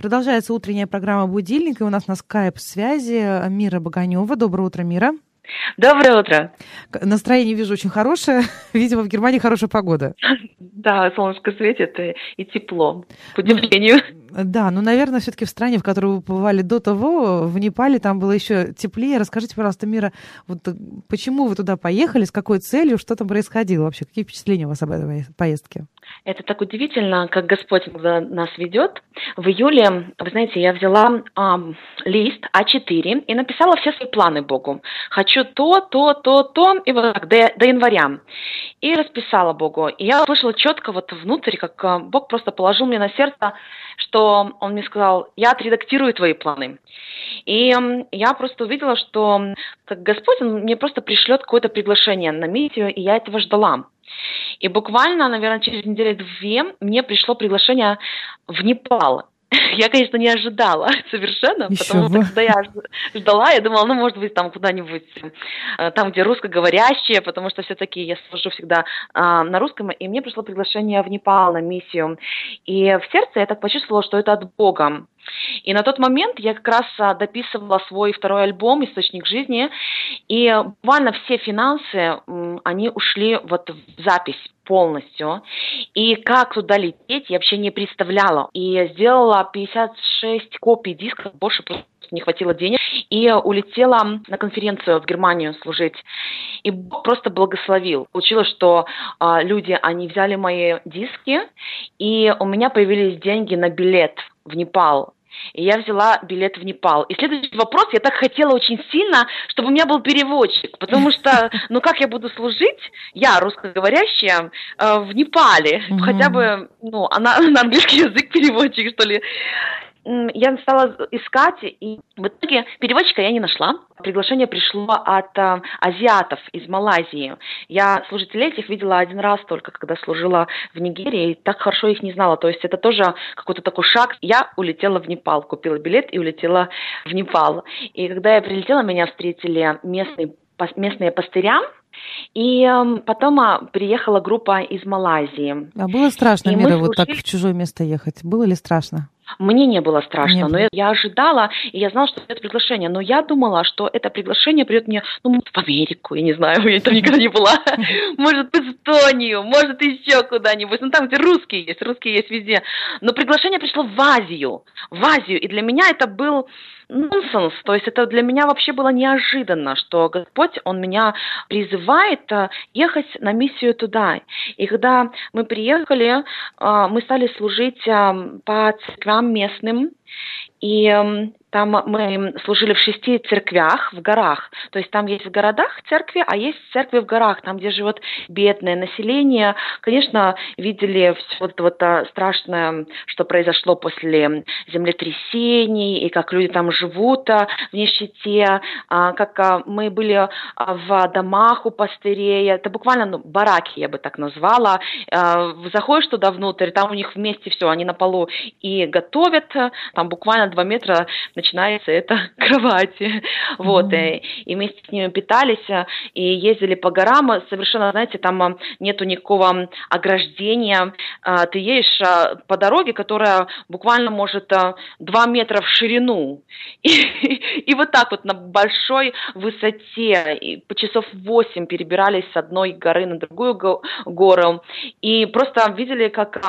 Продолжается утренняя программа «Будильник», и у нас на скайп-связи Мира Баганева. Доброе утро, Мира. Доброе утро. Настроение вижу очень хорошее. Видимо, в Германии хорошая погода. Да, солнышко светит и, и тепло, к удивлению. Да, ну, наверное, все-таки в стране, в которой вы побывали до того, в Непале, там было еще теплее. Расскажите, пожалуйста, Мира, вот почему вы туда поехали, с какой целью, что там происходило вообще? Какие впечатления у вас об этой поездке? Это так удивительно, как Господь нас ведет. В июле, вы знаете, я взяла эм, лист А4 и написала все свои планы Богу. Хочу то, то, то, то, и вот так, до, до января. И расписала Богу. И я услышала четко вот внутрь, как э, Бог просто положил мне на сердце, что Он мне сказал, я отредактирую твои планы. И я просто увидела, что как Господь, Он мне просто пришлет какое-то приглашение на миссию, и я этого ждала. И буквально, наверное, через неделю-две мне пришло приглашение в Непал. Я, конечно, не ожидала совершенно, Еще потому бы. что когда я ждала, я думала, ну, может быть, там куда-нибудь, э, там, где русскоговорящие, потому что все-таки я служу всегда а, на русском, и мне пришло приглашение в Непал на миссию. И в сердце я так почувствовала, что это от Бога. И на тот момент я как раз а, дописывала свой второй альбом «Источник жизни», и буквально все финансы, они ушли вот в запись полностью. И как туда лететь, я вообще не представляла. И сделала 56 копий диска, больше просто не хватило денег, и улетела на конференцию в Германию служить. И Бог просто благословил. Получилось, что а, люди, они взяли мои диски, и у меня появились деньги на билет в Непал. И я взяла билет в Непал. И следующий вопрос, я так хотела очень сильно, чтобы у меня был переводчик, потому что, ну как я буду служить, я русскоговорящая, э, в Непале, mm-hmm. хотя бы, ну, она на английский язык переводчик, что ли я стала искать, и в итоге переводчика я не нашла. Приглашение пришло от э, азиатов из Малайзии. Я служителей этих видела один раз только, когда служила в Нигерии, и так хорошо их не знала. То есть это тоже какой-то такой шаг. Я улетела в Непал, купила билет и улетела в Непал. И когда я прилетела, меня встретили местные, местные пастыря, и э, потом а, приехала группа из Малайзии. А было страшно, и Мира, вот так в чужое место ехать? Было ли страшно? Мне не было страшно, не но было. я ожидала, и я знала, что это приглашение. Но я думала, что это приглашение придет мне, ну, в Америку, я не знаю, я там никогда не была. Может, в Эстонию, может, еще куда-нибудь. Ну, там, где русские есть, русские есть везде. Но приглашение пришло в Азию, в Азию. И для меня это был нонсенс. То есть это для меня вообще было неожиданно, что Господь, Он меня призывает э, ехать на миссию туда. И когда мы приехали, э, мы стали служить э, по церквям местным, и там мы служили в шести церквях в горах. То есть там есть в городах церкви, а есть церкви в горах, там, где живет бедное население. Конечно, видели все вот, вот а, страшное, что произошло после землетрясений, и как люди там живут а, в нищете, а, как мы были в домах у пастырей. Это буквально ну, бараки, я бы так назвала. Заходишь туда внутрь, там у них вместе все, они на полу и готовят, там буквально два метра начинается это кровати. Mm-hmm. Вот, и, и вместе с ними питались, э, и ездили по горам, совершенно, знаете, там э, нету никакого ограждения, э, ты едешь по дороге, которая буквально может 2 метра в ширину, и, и вот так вот на большой высоте, и по часов 8 перебирались с одной горы на другую гору, и просто видели, как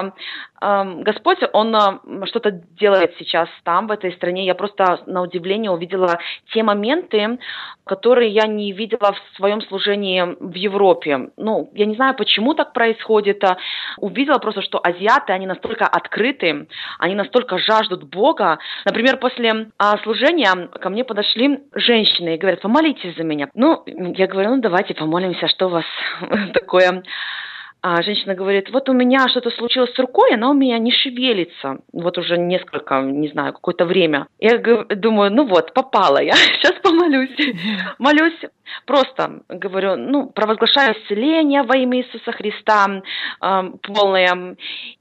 Господь, Он что-то делает сейчас там, в этой стране. Я просто на удивление увидела те моменты, которые я не видела в своем служении в Европе. Ну, я не знаю, почему так происходит. А увидела просто, что азиаты, они настолько открыты, они настолько жаждут Бога. Например, после а, служения ко мне подошли женщины и говорят, помолитесь за меня. Ну, я говорю, ну давайте помолимся, что у вас такое а женщина говорит, вот у меня что-то случилось с рукой, она у меня не шевелится. Вот уже несколько, не знаю, какое-то время. Я думаю, ну вот, попала я, сейчас помолюсь. Молюсь, просто говорю, ну, провозглашаю исцеление во имя Иисуса Христа э, полное.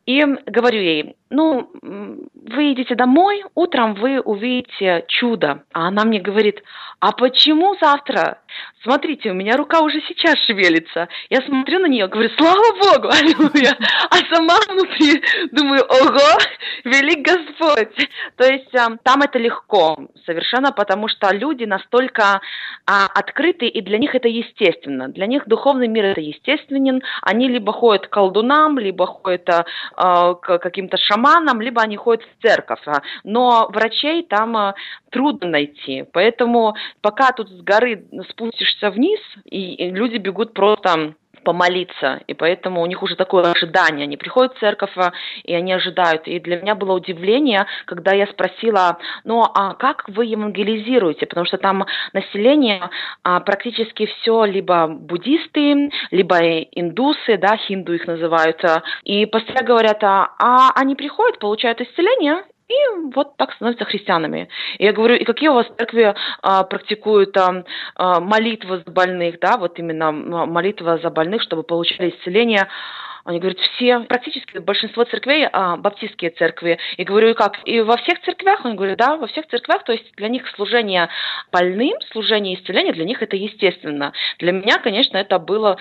И говорю ей, ну, вы идите домой, утром вы увидите чудо. А она мне говорит, а почему завтра? Смотрите, у меня рука уже сейчас шевелится. Я смотрю на нее, говорю, слава Богу, аллилуйя. А сама внутри думаю, ого, велик Господь. То есть а, там это легко совершенно, потому что люди настолько а, открыты, и для них это естественно. Для них духовный мир это естественен. Они либо ходят к колдунам, либо ходят а, к каким-то шаманам, либо они ходят в церковь. Но врачей там а, трудно найти. Поэтому пока тут с горы спустишься вниз, и, люди бегут просто помолиться, и поэтому у них уже такое ожидание. Они приходят в церковь, а, и они ожидают. И для меня было удивление, когда я спросила, ну а как вы евангелизируете? Потому что там население а, практически все либо буддисты, либо индусы, да, хинду их называют. И пастыря говорят, а, а они приходят, получают исцеление, и вот так становятся христианами. И я говорю, и какие у вас церкви а, практикуют а, а, молитвы за больных, да, вот именно молитва за больных, чтобы получали исцеление. Они говорят, все, практически большинство церквей, а, баптистские церкви. И говорю, и как? И во всех церквях? Он говорит, да, во всех церквях. То есть для них служение больным, служение исцеления, для них это естественно. Для меня, конечно, это было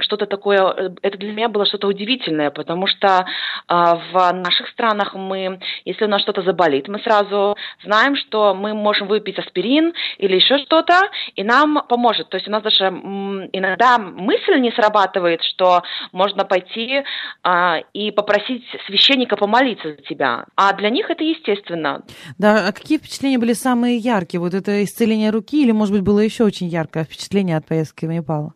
что-то такое, это для меня было что-то удивительное, потому что а, в наших странах мы, если у нас что-то заболит, мы сразу знаем, что мы можем выпить аспирин или еще что-то, и нам поможет. То есть у нас даже иногда мысль не срабатывает, что можно пойти пойти а, и попросить священника помолиться за тебя. А для них это естественно. Да, а какие впечатления были самые яркие? Вот это исцеление руки или, может быть, было еще очень яркое впечатление от поездки в Непал?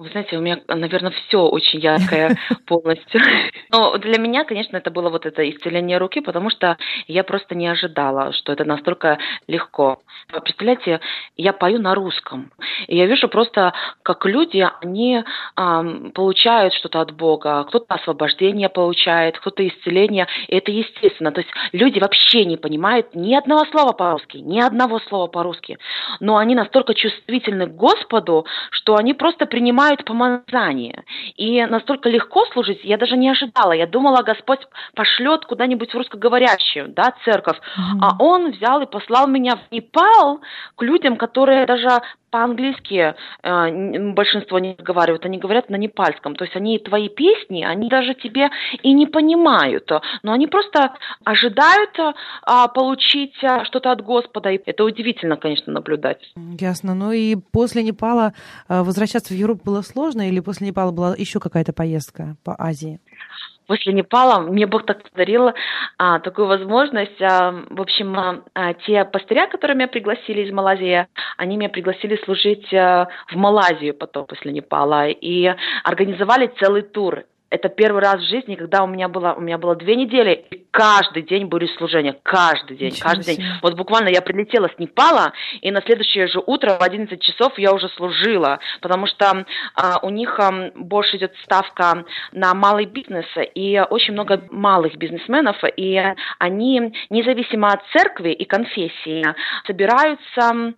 Вы знаете, у меня, наверное, все очень яркое полностью. Но для меня, конечно, это было вот это исцеление руки, потому что я просто не ожидала, что это настолько легко. Представляете, я пою на русском, и я вижу просто, как люди, они эм, получают что-то от Бога, кто-то освобождение получает, кто-то исцеление, и это естественно. То есть люди вообще не понимают ни одного слова по-русски, ни одного слова по-русски, но они настолько чувствительны к Господу, что они просто принимают принимают помазание. И настолько легко служить, я даже не ожидала. Я думала, Господь пошлет куда-нибудь в русскоговорящую, да, церковь. Mm-hmm. А Он взял и послал меня в Непал к людям, которые даже по-английски э, большинство не разговаривают, они говорят на непальском. То есть они твои песни, они даже тебе и не понимают, но они просто ожидают э, получить э, что-то от Господа. И это удивительно, конечно, наблюдать. Ясно. Ну и после Непала э, возвращаться в Европу было сложно или после Непала была еще какая-то поездка по Азии? После Непала мне Бог так подарил а, такую возможность. А, в общем, а, а, те пастыря, которые меня пригласили из Малайзии, они меня пригласили служить а, в Малайзию потом после Непала и организовали целый тур это первый раз в жизни, когда у меня было, у меня было две недели, и каждый день были служения, каждый день, Ничего каждый себе. день. Вот буквально я прилетела с Непала, и на следующее же утро в 11 часов я уже служила, потому что а, у них а, больше идет ставка на малый бизнес, и очень много малых бизнесменов, и они, независимо от церкви и конфессии, собираются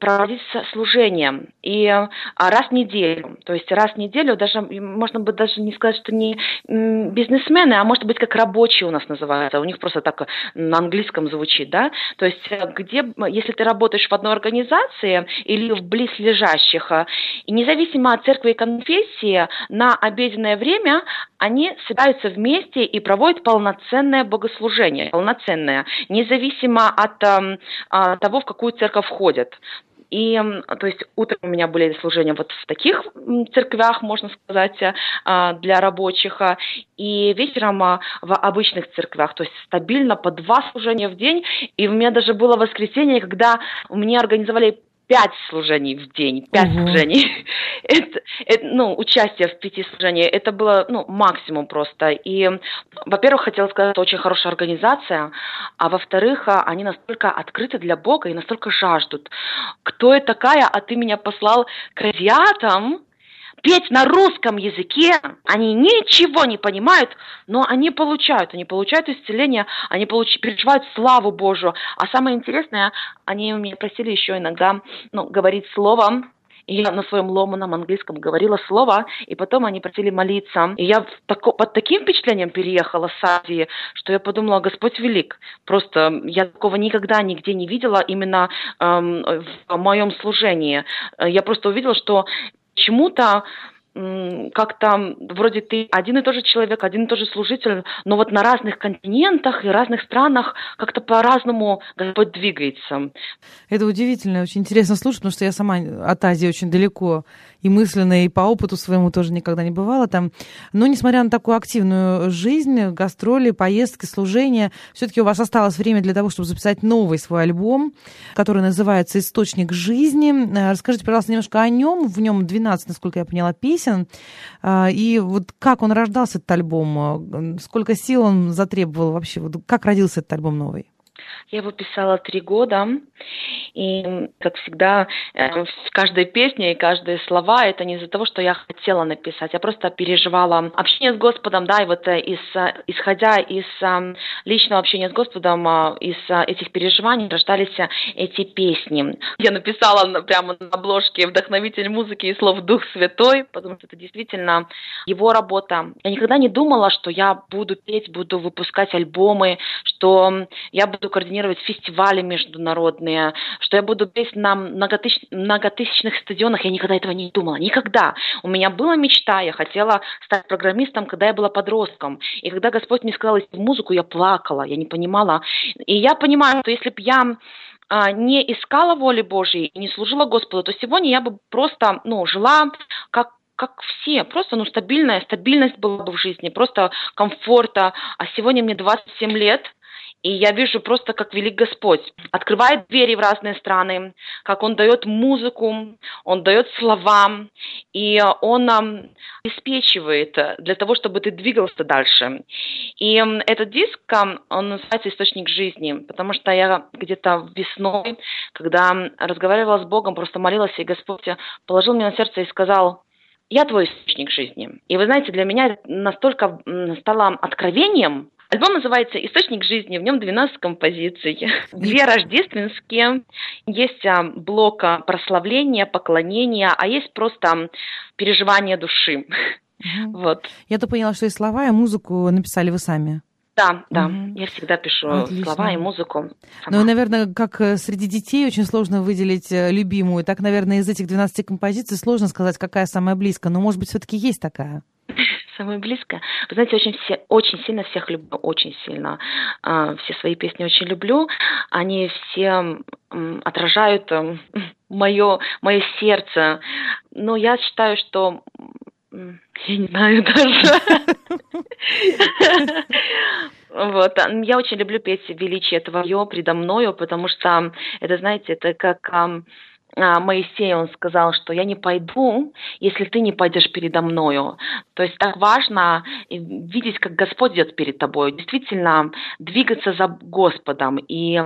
проводить служение, и а, раз в неделю, то есть раз в неделю, даже, можно бы даже не сказать, что не бизнесмены, а может быть как рабочие у нас называются, у них просто так на английском звучит, да, то есть э, где, если ты работаешь в одной организации или в близлежащих, э, и независимо от церкви и конфессии, на обеденное время они собираются вместе и проводят полноценное богослужение, полноценное, независимо от э, того, в какую церковь входят. И, то есть, утром у меня были служения вот в таких церквях, можно сказать, а, для рабочих, а, и вечером а, в обычных церквях, то есть стабильно по два служения в день. И у меня даже было воскресенье, когда мне организовали пять служений в день, пять угу. служений. это, это, ну, участие в пяти служениях, это было, ну, максимум просто. И, во-первых, хотела сказать, это очень хорошая организация, а во-вторых, а, они настолько открыты для Бога и настолько жаждут. Кто я такая, а ты меня послал к азиатам, петь на русском языке, они ничего не понимают, но они получают, они получают исцеление, они получ... переживают славу Божию. А самое интересное, они меня просили еще иногда ну, говорить словом, и я на своем ломаном английском говорила слово, и потом они просили молиться. И я тако, под таким впечатлением переехала с Азии, что я подумала, Господь велик. Просто я такого никогда нигде не видела именно эм, в моем служении. Я просто увидела, что чему-то как-то вроде ты один и тот же человек, один и тот же служитель, но вот на разных континентах и разных странах как-то по-разному Господь двигается. Это удивительно, очень интересно слушать, потому что я сама от Азии очень далеко и мысленно, и по опыту своему тоже никогда не бывала там. Но несмотря на такую активную жизнь, гастроли, поездки, служения, все-таки у вас осталось время для того, чтобы записать новый свой альбом, который называется «Источник жизни». Э, расскажите, пожалуйста, немножко о нем. В нем 12, насколько я поняла, песен. Э, и вот как он рождался, этот альбом? Сколько сил он затребовал вообще? Как родился этот альбом новый? Я его писала три года, и, как всегда, э, каждая песня и каждые слова – это не из-за того, что я хотела написать, я просто переживала общение с Господом, да, и вот э, из, исходя из э, личного общения с Господом, из этих переживаний рождались эти песни. Я написала прямо на обложке «Вдохновитель музыки и слов Дух Святой», потому что это действительно его работа. Я никогда не думала, что я буду петь, буду выпускать альбомы, что я буду координировать фестивали международные, что я буду петь на многотысяч, многотысячных стадионах. Я никогда этого не думала. Никогда. У меня была мечта, я хотела стать программистом, когда я была подростком. И когда Господь мне сказал идти в музыку, я плакала, я не понимала. И я понимаю, что если бы я а, не искала воли Божьей и не служила Господу, то сегодня я бы просто ну, жила как как все, просто ну, стабильная, стабильность была бы в жизни, просто комфорта. А сегодня мне 27 лет, и я вижу просто, как велик Господь. Открывает двери в разные страны, как Он дает музыку, Он дает слова, и Он нам обеспечивает для того, чтобы ты двигался дальше. И этот диск, он называется «Источник жизни», потому что я где-то весной, когда разговаривала с Богом, просто молилась, и Господь положил мне на сердце и сказал, я твой источник жизни. И вы знаете, для меня настолько стало откровением, Альбом называется «Источник жизни», в нем 12 композиций. Две рождественские, есть а, блок а, прославления, поклонения, а есть просто переживание души. Вот. Я-то поняла, что и слова, и музыку написали вы сами. Да, да, угу. я всегда пишу Отлично. слова и музыку. Сама. Ну и, наверное, как э, среди детей очень сложно выделить э, любимую, так, наверное, из этих 12 композиций сложно сказать, какая самая близкая, но, может быть, все-таки есть такая самое близкое. Вы знаете, очень, все, очень сильно всех люблю, очень сильно. А, все свои песни очень люблю. Они все отражают мое, мое сердце. Но я считаю, что я не знаю даже. Вот. Я очень люблю петь «Величие Твое предо мною», потому что это, знаете, это как а, Моисей, он сказал, что я не пойду, если ты не пойдешь передо мною. То есть так важно видеть, как Господь идет перед тобой, действительно двигаться за Господом и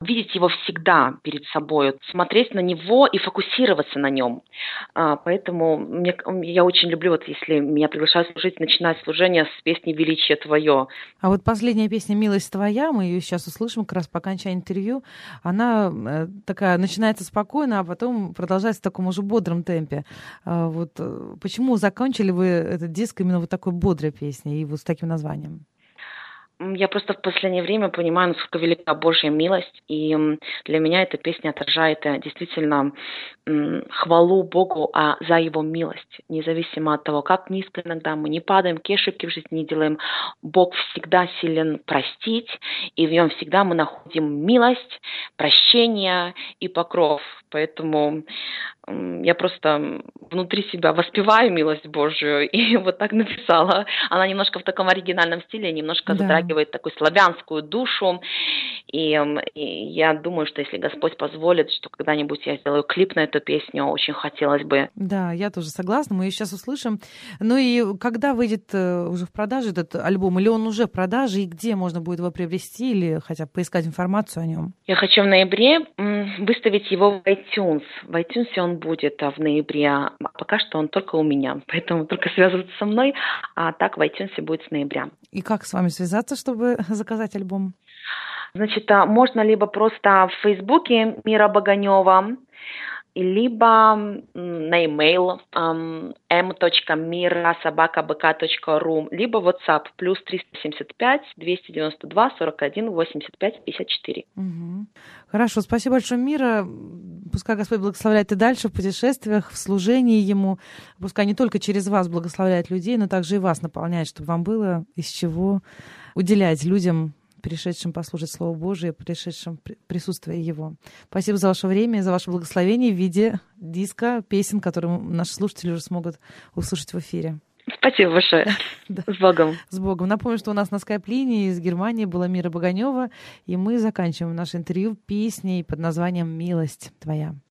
видеть Его всегда перед собой, смотреть на Него и фокусироваться на Нем. А, поэтому мне, я очень люблю, вот если меня приглашают служить, начинать служение с песни «Величие Твое». А вот последняя песня «Милость Твоя», мы ее сейчас услышим как раз по окончании интервью, она э, такая начинается спокойно, а потом продолжается в таком уже бодром темпе. А вот э, почему закончили вы этот диск именно вот такой бодрой песней и вот с таким названием? Я просто в последнее время понимаю, насколько велика Божья милость, и для меня эта песня отражает э, действительно хвалу Богу а за Его милость, независимо от того, как низко иногда мы не падаем, какие ошибки в жизни не делаем. Бог всегда силен простить, и в Нем всегда мы находим милость, прощение и покров. Поэтому я просто внутри себя воспеваю милость Божию и вот так написала. Она немножко в таком оригинальном стиле, немножко да. затрагивает такую славянскую душу. И, и я думаю, что если Господь позволит, что когда-нибудь я сделаю клип на эту песню, очень хотелось бы. Да, я тоже согласна, мы ее сейчас услышим. Ну и когда выйдет э, уже в продаже этот альбом, или он уже в продаже, и где можно будет его приобрести, или хотя бы поискать информацию о нем? Я хочу в ноябре выставить его в iTunes. В iTunes он будет в ноябре. А пока что он только у меня, поэтому только связываться со мной, а так в iTunes будет с ноября. И как с вами связаться, чтобы заказать альбом? Значит, а, можно либо просто в Фейсбуке Мира Баганева, либо на e-mail um, m.mira.собакабк.ру, либо WhatsApp плюс 375 292 41 85 54. Угу. Хорошо, спасибо большое, Мира. Пускай Господь благословляет и дальше в путешествиях, в служении Ему. Пускай не только через вас благословляет людей, но также и вас наполняет, чтобы вам было из чего уделять людям пришедшим послушать Слово Божие, пришедшим присутствие Его. Спасибо за ваше время, за ваше благословение в виде диска, песен, которые наши слушатели уже смогут услышать в эфире. Спасибо большое. да. С Богом. С Богом. Напомню, что у нас на скайп-линии из Германии была Мира Боганева, и мы заканчиваем наше интервью песней под названием «Милость твоя».